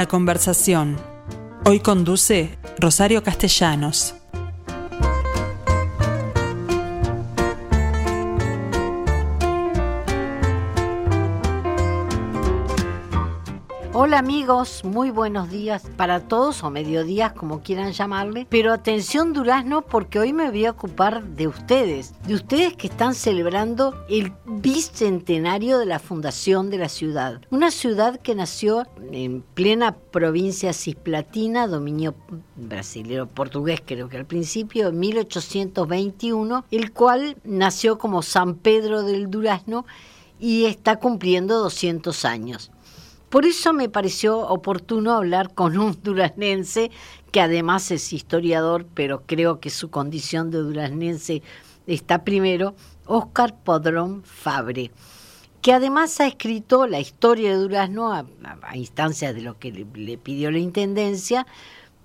La conversación. Hoy conduce Rosario Castellanos. Hola amigos, muy buenos días para todos o mediodías como quieran llamarle, pero atención Durazno porque hoy me voy a ocupar de ustedes, de ustedes que están celebrando el bicentenario de la fundación de la ciudad, una ciudad que nació en plena provincia cisplatina, dominio brasileño portugués creo que al principio, en 1821, el cual nació como San Pedro del Durazno y está cumpliendo 200 años. Por eso me pareció oportuno hablar con un duraznense que además es historiador, pero creo que su condición de duraznense está primero, Óscar Podrón Fabre, que además ha escrito la historia de Durazno a, instancias de lo que le, le pidió la Intendencia,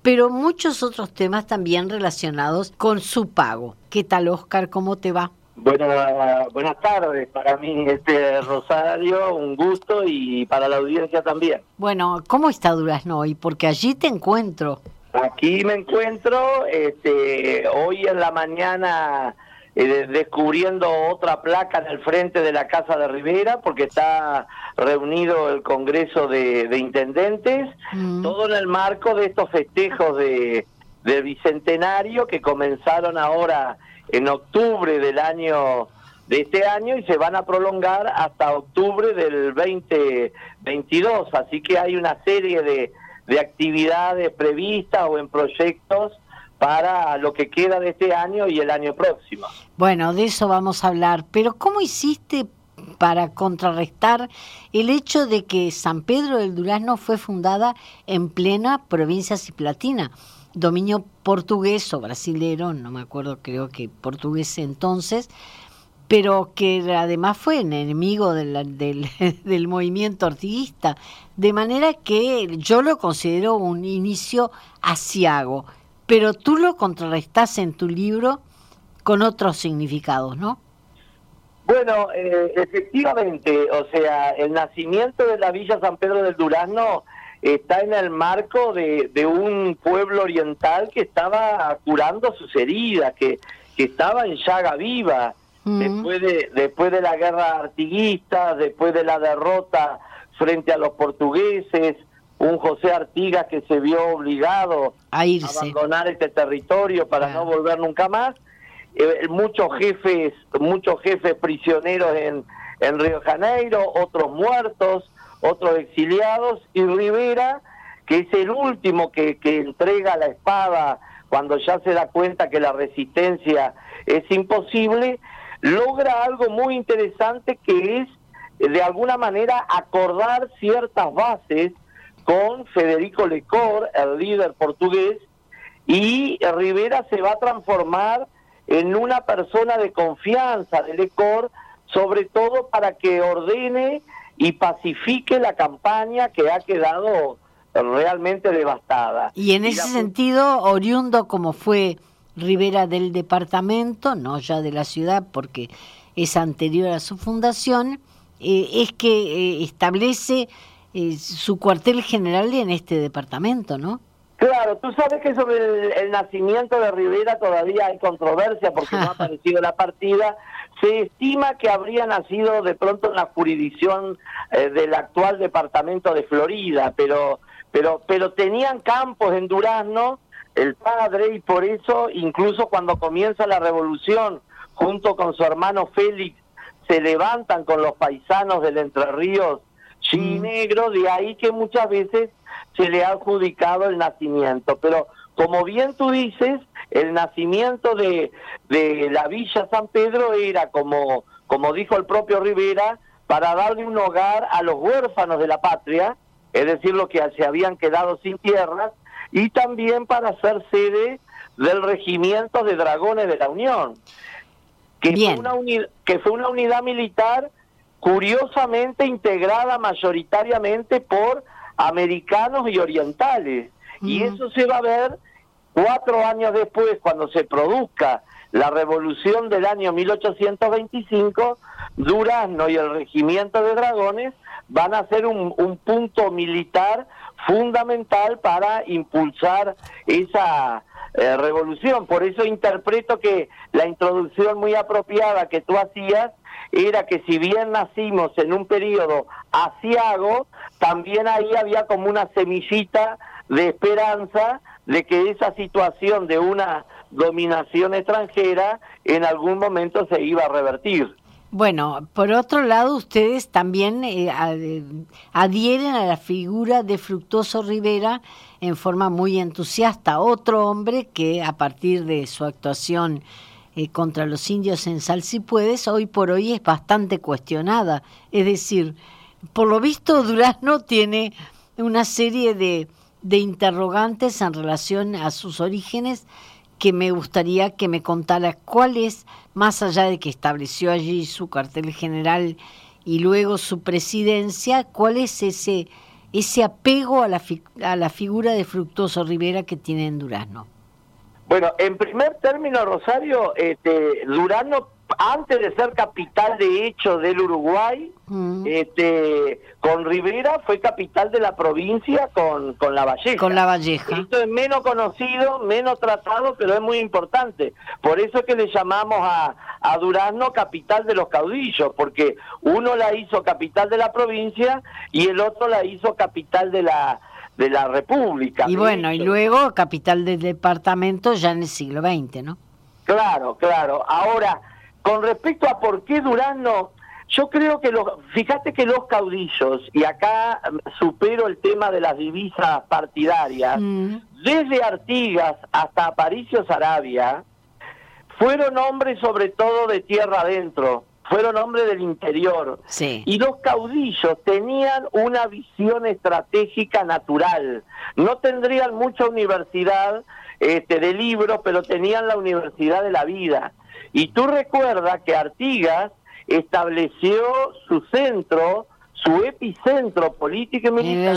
pero muchos otros temas también relacionados con su pago. ¿Qué tal, Óscar? ¿Cómo te va? Buenas, buenas tardes, para mí este Rosario, un gusto y para la audiencia también. Bueno, ¿cómo está Durazno hoy? Porque allí te encuentro. Aquí me encuentro, este, hoy en la mañana eh, descubriendo otra placa en el frente de la Casa de Rivera, porque está reunido el Congreso de, Intendentes, mm. todo en el marco de estos festejos de, de Bicentenario que comenzaron ahora en octubre del año de este año y se van a prolongar hasta octubre del 2022. Así que hay una serie de, de actividades previstas o en proyectos para lo que queda de este año y el año próximo. Bueno, de eso vamos a hablar, pero ¿cómo hiciste para contrarrestar el hecho de que San Pedro del Durazno fue fundada en plena provincia ciplatina? Dominio portugués o brasilero, no me acuerdo, creo que portugués entonces, pero que además fue enemigo del, del, movimiento ortiguista, de manera que yo lo considero un inicio asiago, pero tú lo contrarrestás en tu libro con otros significados, ¿no? Bueno, eh, efectivamente, o sea, el nacimiento de la Villa San Pedro del Durazno está en el marco de, un pueblo oriental que estaba curando sus heridas, que, que estaba en llaga viva, después, de, después de la guerra artiguista, después de la derrota frente a los portugueses, un José Artigas que se vio obligado a, abandonar este territorio para no volver nunca más, eh, muchos jefes, muchos jefes prisioneros en, en Río Janeiro, otros muertos, otros exiliados, y Rivera, que es el último que, que entrega la espada cuando ya se da cuenta que la resistencia es imposible, logra algo muy interesante que es de alguna manera acordar ciertas bases con Federico Lecor, el líder portugués, y Rivera se va a transformar en una persona de confianza de Lecor, sobre todo para que ordene y pacifique la campaña que ha quedado realmente devastada. Y en ese sentido, oriundo como fue Rivera del departamento, no ya de la ciudad porque es anterior a su fundación, eh, es que eh, establece eh, su cuartel general en este departamento, ¿no? Claro, tú sabes que sobre el, nacimiento de Rivera todavía hay controversia porque no ha aparecido la partida. Se estima que habría nacido de pronto en la jurisdicción eh, del actual departamento de Florida, pero, pero, pero tenían campos en Durazno el padre y por eso incluso cuando comienza la revolución junto con su hermano Félix se levantan con los paisanos del Entre Ríos y mm. negro, de ahí que muchas veces se le ha adjudicado el nacimiento. Pero como bien tú dices, el nacimiento de, de la Villa San Pedro era, como, como dijo el propio Rivera, para darle un hogar a los huérfanos de la patria, es decir, los que se habían quedado sin tierras, y también para ser sede del regimiento de dragones de la Unión, que, fue una, que fue una unidad militar curiosamente integrada mayoritariamente por americanos y orientales. Y eso se va a ver cuatro años después, cuando se produzca la revolución del año 1825, Durazno y el regimiento de dragones van a ser un, punto militar fundamental para impulsar esa eh, revolución. Por eso interpreto que la introducción muy apropiada que tú hacías era que si bien nacimos en un periodo asiago, también ahí había como una semillita de esperanza de que esa situación de una dominación extranjera en algún momento se iba a revertir. Bueno, por otro lado, ustedes también eh, adhieren a la figura de Fructuoso Rivera en forma muy entusiasta. Otro hombre que a partir de su actuación eh, contra los indios en Salsipuedes, hoy por hoy es bastante cuestionada. Es decir, por lo visto Durazno tiene una serie de, de interrogantes en relación a sus orígenes que me gustaría que me contara cuál es, más allá de que estableció allí su cartel general y luego su presidencia, cuál es ese, ese apego a la, a la figura de Fructuoso Rivera que tiene en Durazno. Bueno, en primer término, Rosario, este, Durano, antes de ser capital de hecho del Uruguay, mm. este, con Rivera fue capital de la provincia con, con La Valleja. Con La Valleja. Esto es menos conocido, menos tratado, pero es muy importante. Por eso es que le llamamos a, a Durazno capital de los caudillos, porque uno la hizo capital de la provincia y el otro la hizo capital de la de la República. Y bueno, y luego capital del departamento ya en el siglo XX, ¿no? Claro, claro. Ahora, con respecto a por qué Durano, yo creo que los, fíjate que los caudillos, y acá supero el tema de las divisas partidarias, mm. desde Artigas hasta Aparicio Sarabia, fueron hombres sobre todo de tierra adentro, fueron hombres del interior. Y los caudillos tenían una visión estratégica natural. No tendrían mucha universidad este, de libros, pero tenían la universidad de la vida. Y tú recuerdas que Artigas estableció su centro, su epicentro político y militar.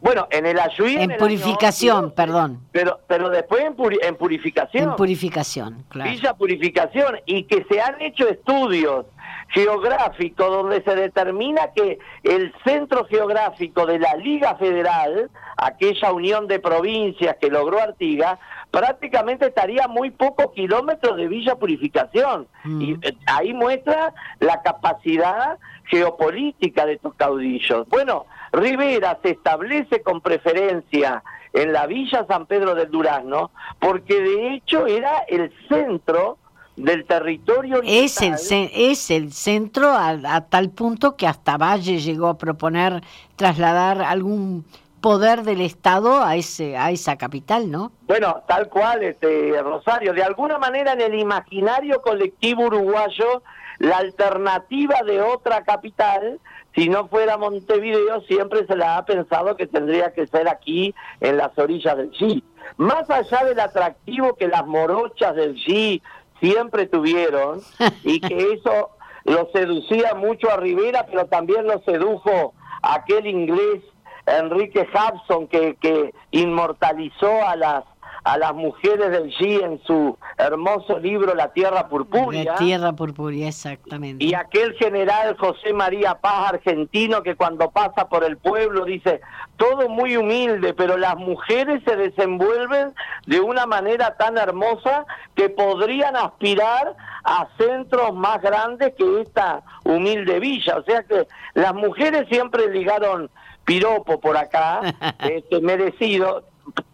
Bueno, en el Ayuí... En, purificación, perdón. Pero, pero después en, en purificación. En purificación, claro. Villa Purificación. Y que se han hecho estudios geográficos donde se determina que el centro geográfico de la Liga Federal, aquella unión de provincias que logró Artigas, prácticamente estaría muy pocos kilómetros de Villa Purificación. Mm. Y eh, ahí muestra la capacidad geopolítica de estos caudillos. Bueno, Rivera se establece con preferencia en la Villa San Pedro del Durazno porque de hecho era el centro del territorio es el es el centro a, tal punto que hasta Valle llegó a proponer trasladar algún poder del Estado a ese a esa capital, ¿no? Bueno, tal cual, este Rosario, de alguna manera en el imaginario colectivo uruguayo la alternativa de otra capital si no fuera Montevideo, siempre se la ha pensado que tendría que ser aquí, en las orillas del G. Más allá del atractivo que las morochas del G siempre tuvieron, y que eso lo seducía mucho a Rivera, pero también lo sedujo aquel inglés Enrique Hudson que, que inmortalizó a las a las mujeres del G en su hermoso libro La Tierra Purpúrea. La Tierra Purpúrea, exactamente. Y aquel general José María Paz, argentino, que cuando pasa por el pueblo dice, todo muy humilde, pero las mujeres se desenvuelven de una manera tan hermosa que podrían aspirar a centros más grandes que esta humilde villa. O sea que las mujeres siempre ligaron piropo por acá, este, merecido,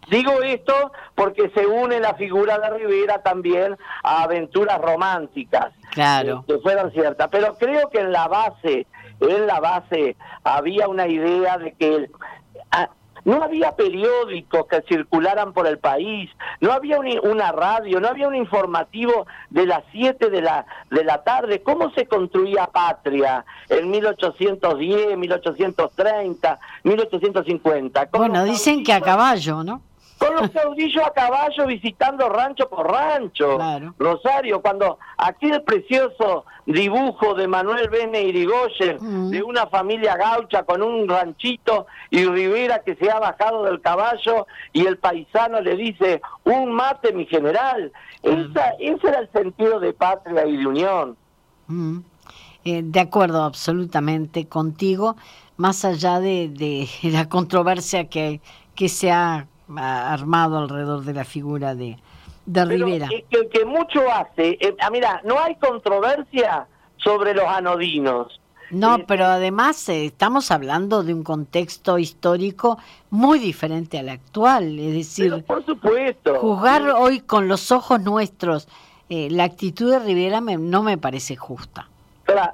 Digo esto porque se une la figura de Rivera también a aventuras románticas. Claro. Que fueran ciertas. Pero creo que en la base, en la base había una idea de que no había periódicos que circularan por el país, no había una radio, no había un informativo de las 7 de la, de la tarde. ¿Cómo se construía patria en 1810, 1830, 1850? Bueno, dicen que a caballo, ¿no? Con los caudillos a caballo visitando rancho por rancho. Rosario, cuando aquel precioso dibujo de Manuel Bene Irigoyen de una familia gaucha con un ranchito y Rivera que se ha bajado del caballo y el paisano le dice, un mate mi general. Esa, ese era el sentido de patria y de unión. Eh, de acuerdo absolutamente contigo más allá de, de la controversia que, que se ha armado alrededor de la figura de, de Rivera. que, que mucho hace, eh, ah, mira, no hay controversia sobre los anodinos. No, eh, pero además eh, estamos hablando de un contexto histórico muy diferente al actual, es decir, por supuesto. juzgar hoy con los ojos nuestros la actitud de Rivera no me parece justa.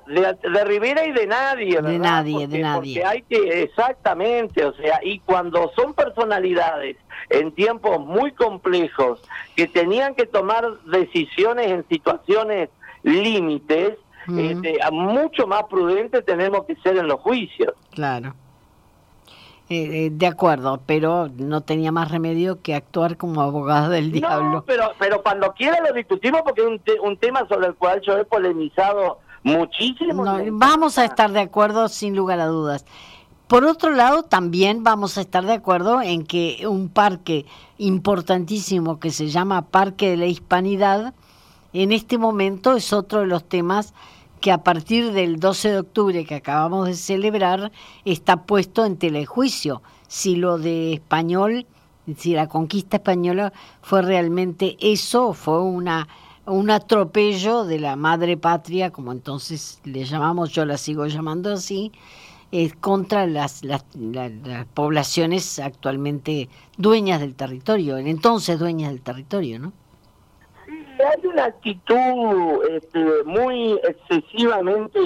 De, Rivera y de nadie, De nadie, de nadie. hay que, exactamente, o sea, y cuando son personalidades en tiempos muy complejos que tenían que tomar decisiones en situaciones límites, este, mucho más prudentes tenemos que ser en los juicios. Claro. Eh, eh, de acuerdo, pero no tenía más remedio que actuar como abogado del diablo. pero, pero cuando quiera lo discutimos porque es un, un tema sobre el cual yo he polemizado muchísimo. vamos a estar de acuerdo sin lugar a dudas. Por otro lado, también vamos a estar de acuerdo en que un parque importantísimo que se llama Parque de la Hispanidad, en este momento es otro de los temas que a partir del 12 de octubre que acabamos de celebrar está puesto en telejuicio. Si lo de español, si la conquista española fue realmente eso, fue una un atropello de la madre patria, como entonces le llamamos, yo la sigo llamando así, eh, contra las, las, poblaciones actualmente dueñas del territorio, en entonces dueñas del territorio, ¿no? Sí, hay una actitud este, muy excesivamente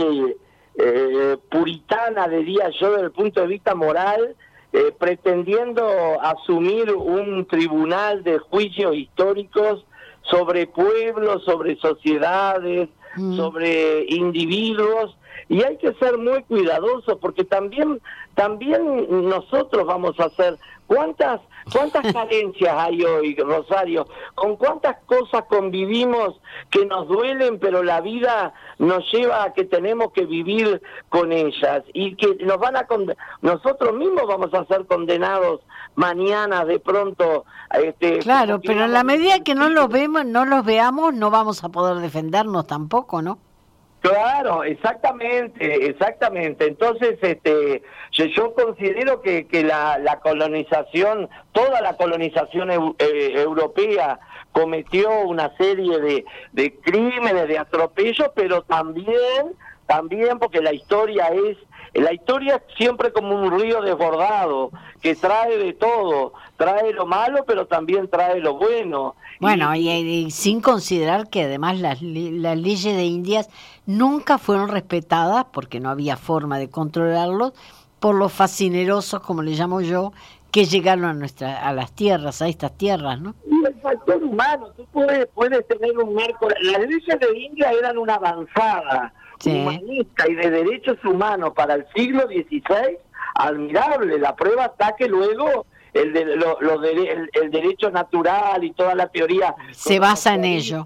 eh, puritana, diría yo, desde el punto de vista moral, eh, pretendiendo asumir un tribunal de juicios históricos sobre pueblos, sobre sociedades, mm. sobre individuos y hay que ser muy cuidadosos porque también también nosotros vamos a hacer cuántas cuántas carencias hay hoy Rosario con cuántas cosas convivimos que nos duelen pero la vida nos lleva a que tenemos que vivir con ellas y que nos van a nosotros mismos vamos a ser condenados mañana de pronto este claro pero en la medida que no los vemos no los veamos no vamos a poder defendernos tampoco no Claro, exactamente, exactamente. Entonces, este, yo, considero que, que la, la, colonización, toda la colonización eh, europea cometió una serie de, de crímenes, de atropellos, pero también, también porque la historia es la historia es siempre como un río desbordado, que trae de todo, trae lo malo, pero también trae lo bueno. Bueno, y, sin considerar que además las, las leyes de Indias nunca fueron respetadas, porque no había forma de controlarlos, por los fascinerosos, como le llamo yo, que llegaron a nuestra a las tierras, a estas tierras, ¿no? Y el factor humano, tú puedes, puedes tener un marco, las leyes de India eran una avanzada, humanista y de derechos humanos para el siglo XVI, admirable. La prueba está que luego el, de, lo, el, derecho natural y toda la teoría se basa en ello.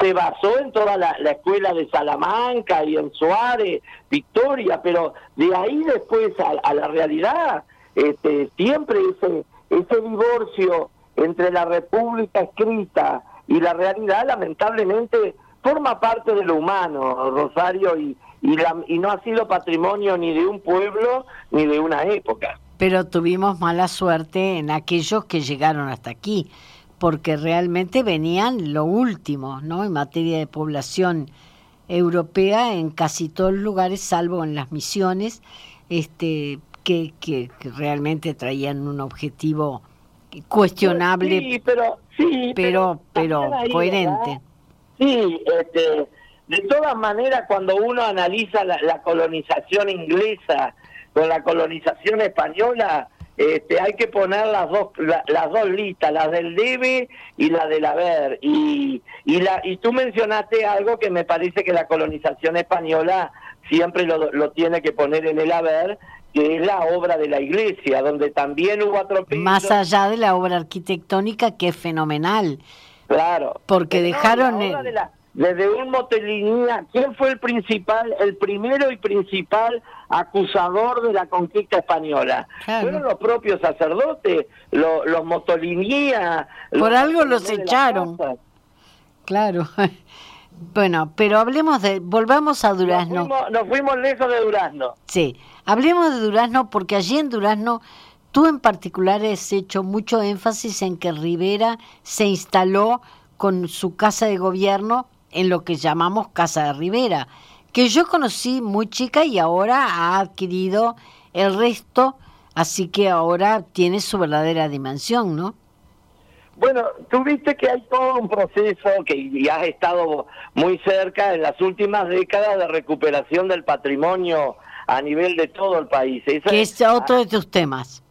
Se basó en toda la, escuela de Salamanca y en Suárez, Victoria, pero de ahí después a, la realidad, este, siempre ese, ese divorcio entre la república escrita y la realidad, lamentablemente, forma parte de lo humano, Rosario, y, y, y no ha sido patrimonio ni de un pueblo ni de una época. Pero tuvimos mala suerte en aquellos que llegaron hasta aquí, porque realmente venían lo último, ¿no? En materia de población europea en casi todos los lugares, salvo en las misiones, este, que, que, realmente traían un objetivo cuestionable, sí, pero, sí, pero, pero, coherente. Sí, este, de todas maneras, cuando uno analiza la, colonización inglesa con la colonización española, este, hay que poner las dos las dos listas, la del debe y la del haber. Y, y, la, y tú mencionaste algo que me parece que la colonización española siempre lo, lo tiene que poner en el haber, que es la obra de la iglesia, donde también hubo atropellos. Más allá de la obra arquitectónica, que es fenomenal. Claro. Porque dejaron... desde un Motelinía, ¿quién fue el principal, el primero y principal acusador de la conquista española? Fueron los propios sacerdotes, los Motolinía. Por algo los echaron. Claro. Bueno, pero hablemos de, volvamos a Durazno. Nos fuimos, lejos de Durazno. Sí, hablemos de Durazno porque allí en Durazno tú en particular has hecho mucho énfasis en que Rivera se instaló con su casa de gobierno en lo que llamamos Casa de Rivera, que yo conocí muy chica y ahora ha adquirido el resto, así que ahora tiene su verdadera dimensión, ¿no? Bueno, tú viste que hay todo un proceso que ya has estado muy cerca en las últimas décadas de recuperación del patrimonio a nivel de todo el país. que es otro de tus temas.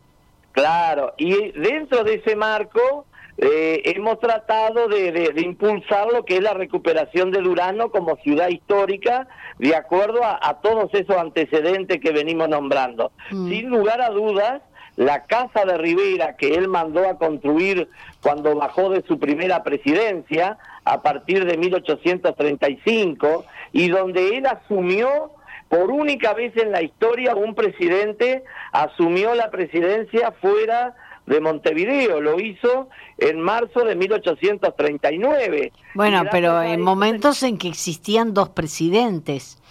Claro, y dentro de ese marco eh, hemos tratado de, impulsar lo que es la recuperación de Durano como ciudad histórica, de acuerdo a, todos esos antecedentes que venimos nombrando. Mm. Sin lugar a dudas, la casa de Rivera que él mandó a construir cuando bajó de su primera presidencia, a partir de 1835, y donde él asumió por única vez en la historia un presidente asumió la presidencia fuera de Montevideo, lo hizo en marzo de 1839. Bueno, pero en momentos en que existían dos presidentes,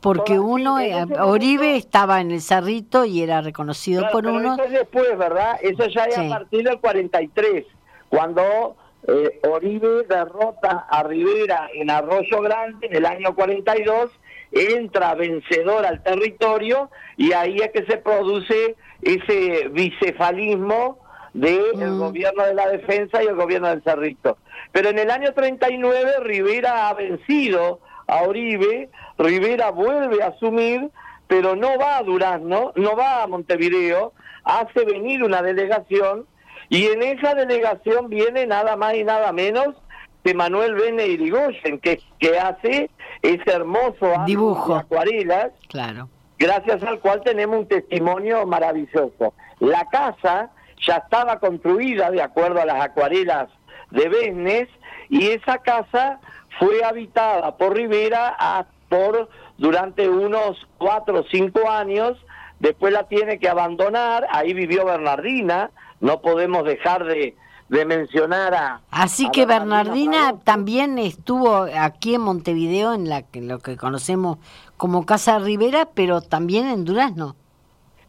porque uno, Oribe estaba en el Cerrito y era reconocido por uno. Eso es después, ¿verdad? Eso ya es a partir del 43, cuando eh, Oribe derrota a Rivera en Arroyo Grande en el año 42 entra vencedor al territorio y ahí es que se produce ese bicefalismo del mm. gobierno de la defensa y el gobierno del Cerrito. Pero en el año 39 Rivera ha vencido a Oribe, Rivera vuelve a asumir, pero no va a Durazno, no va a Montevideo, hace venir una delegación y en esa delegación viene nada más y nada menos que Manuel Bene Irigoyen, que, que hace ese hermoso dibujo de acuarelas, claro. gracias al cual tenemos un testimonio maravilloso. La casa ya estaba construida de acuerdo a las acuarelas de Besnes y esa casa fue habitada por Rivera a, por durante unos cuatro o cinco años, después la tiene que abandonar, ahí vivió Bernardina, no podemos dejar de, de mencionar a... Así que Bernardina, también estuvo aquí en Montevideo, en la que lo que conocemos como Casa Rivera, pero también en Durazno.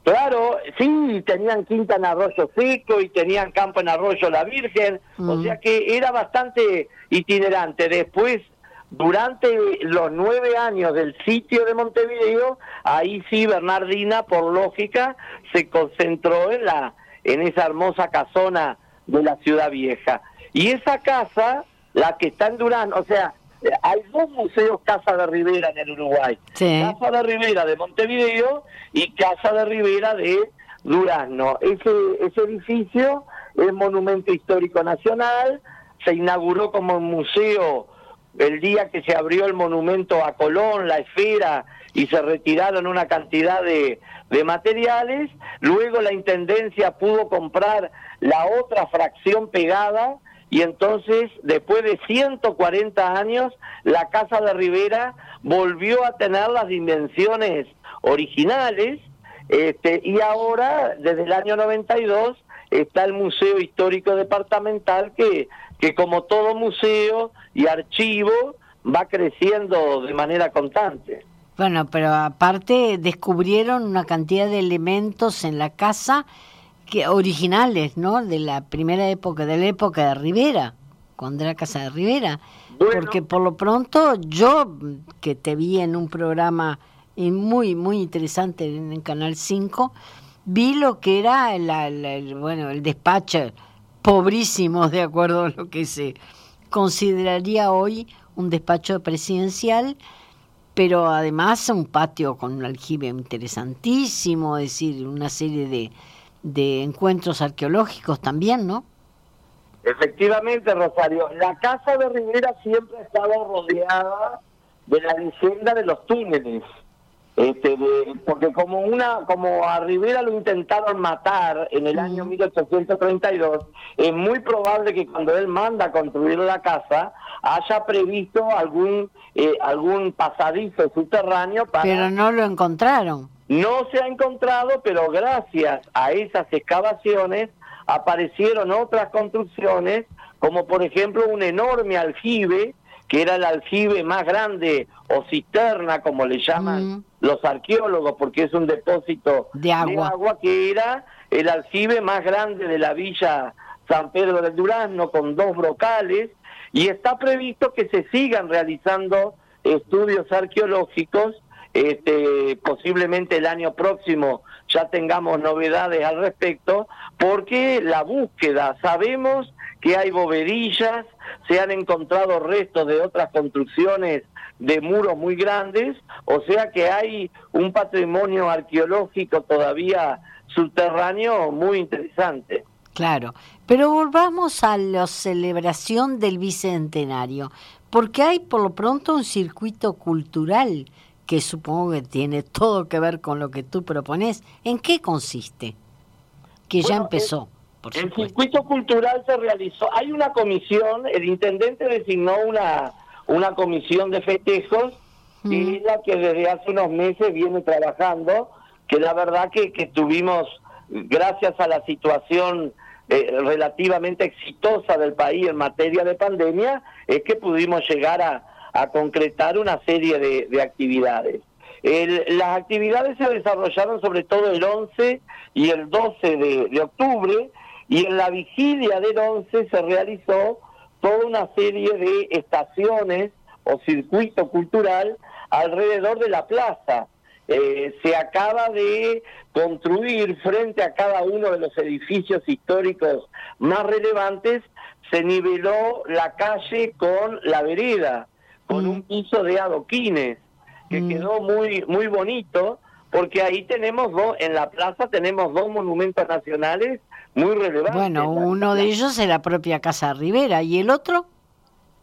Claro, sí, tenían quinta en Arroyo Seco y tenían campo en Arroyo La Virgen, o mm. sea que era bastante itinerante. Después, durante los nueve años del sitio de Montevideo, ahí sí Bernardina, por lógica, se concentró en la en esa hermosa casona de la ciudad vieja. Y esa casa, la que está en Durán, o sea, hay dos museos Casa de Rivera en el Uruguay. Casa de Rivera de Montevideo y Casa de Rivera de Durazno. Ese, ese edificio es Monumento Histórico Nacional, se inauguró como museo el día que se abrió el monumento a Colón, la esfera, y se retiraron una cantidad de, de materiales. Luego la Intendencia pudo comprar la otra fracción pegada y entonces después de 140 años la Casa de Rivera volvió a tener las dimensiones originales este, y ahora desde el año 92 está el Museo Histórico Departamental que, que como todo museo y archivo va creciendo de manera constante. Bueno, pero aparte descubrieron una cantidad de elementos en la casa que originales, ¿no? De la primera época, de la época de Rivera, cuando era casa de Rivera. Porque por lo pronto yo, que te vi en un programa muy, muy interesante en el Canal 5, vi lo que era el, bueno, el despacho pobrísimo, de acuerdo a lo que se consideraría hoy un despacho presidencial, pero además un patio con un aljibe interesantísimo, es decir, una serie de, de encuentros arqueológicos también, ¿no? Efectivamente, Rosario. La casa de Rivera siempre ha estado rodeada de la leyenda de los túneles. Este, porque como una como a Rivera lo intentaron matar en el año 1832, es muy probable que cuando él manda a construir la casa haya previsto algún eh, algún pasadizo subterráneo para... Pero no lo encontraron. No se ha encontrado, pero gracias a esas excavaciones aparecieron otras construcciones, como por ejemplo un enorme aljibe que era el aljibe más grande o cisterna, como le llaman Mm. los arqueólogos, porque es un depósito De agua. que era el aljibe más grande de la villa San Pedro del Durazno, con dos brocales, y está previsto que se sigan realizando estudios arqueológicos, este, posiblemente el año próximo ya tengamos novedades al respecto, porque la búsqueda, sabemos que hay bovedillas, se han encontrado restos de otras construcciones de muros muy grandes, o sea que hay un patrimonio arqueológico todavía subterráneo muy interesante. Claro, pero volvamos a la celebración del Bicentenario, porque hay por lo pronto un circuito cultural que supongo que tiene todo que ver con lo que tú propones. ¿En qué consiste? Que ya empezó, El circuito cultural se realizó, hay una comisión, el intendente designó una, una comisión de festejos, es la que desde hace unos meses viene trabajando, que la verdad que, que tuvimos, gracias a la situación eh, relativamente exitosa del país en materia de pandemia, es que pudimos llegar a, a concretar una serie de, de actividades. El- las actividades se desarrollaron sobre todo el 11 y el 12 de, de octubre y en la vigilia del 11 se realizó toda una serie de estaciones o circuito cultural alrededor de la plaza. Eh, se acaba de construir frente a cada uno de los edificios históricos más relevantes, se niveló la calle con la vereda, con Mm. un piso de adoquines, que Mm. quedó muy, muy bonito, porque ahí tenemos dos, en la plaza tenemos dos monumentos nacionales muy relevantes. Bueno, uno de ellos es la propia Casa Rivera y el otro,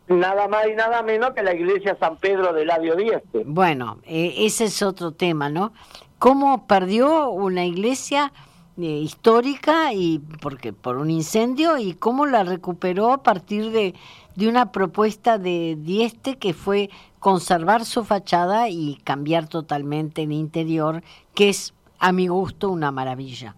Nada más y nada menos que la iglesia San Pedro del Labio Dieste. bueno, eh, ese es otro tema, ¿no? ¿Cómo perdió una iglesia eh, histórica y porque por un incendio y cómo la recuperó a partir de, de una propuesta de Dieste que fue conservar su fachada y cambiar totalmente el interior, que es a mi gusto una maravilla.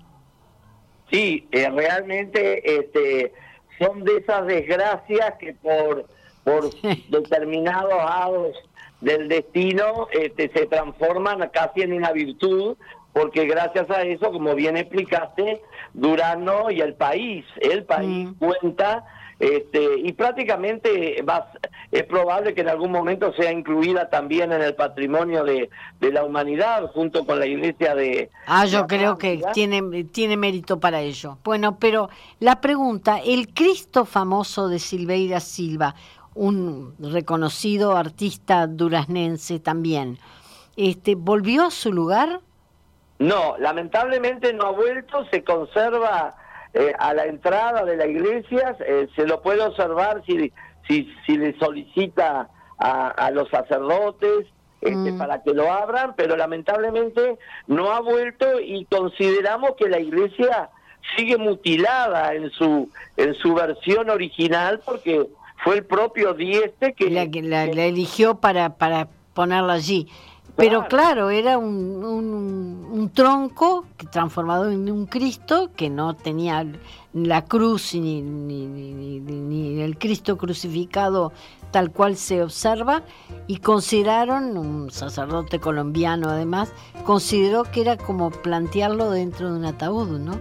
Sí, eh, realmente este, son de esas desgracias que por, por determinados hados del destino este, se transforman casi en una virtud, porque gracias a eso, como bien explicaste, Durano y el país, el país Mm. cuenta este, y prácticamente va, es probable que en algún momento sea incluida también en el patrimonio de, de la humanidad junto con la iglesia de... Ah, yo creo que tiene, tiene mérito para ello. Bueno, pero la pregunta, el Cristo famoso de Silveira Silva, un reconocido artista duraznense también, este, ¿volvió a su lugar? No, lamentablemente no ha vuelto, se conserva eh, a la entrada de la iglesia, eh, se lo puede observar si, si, si le solicita a, a los sacerdotes este, Mm. para que lo abran, pero lamentablemente no ha vuelto y consideramos que la iglesia sigue mutilada en su en su versión original porque fue el propio Dieste que, La, que la, que- la eligió para, para ponerla allí. Pero Claro. era un, un- un tronco transformado en un Cristo que no tenía la cruz ni, ni, ni- ni- ni el Cristo crucificado tal cual se observa y consideraron, un sacerdote colombiano además, consideró que era como plantearlo dentro de un ataúd, ¿no?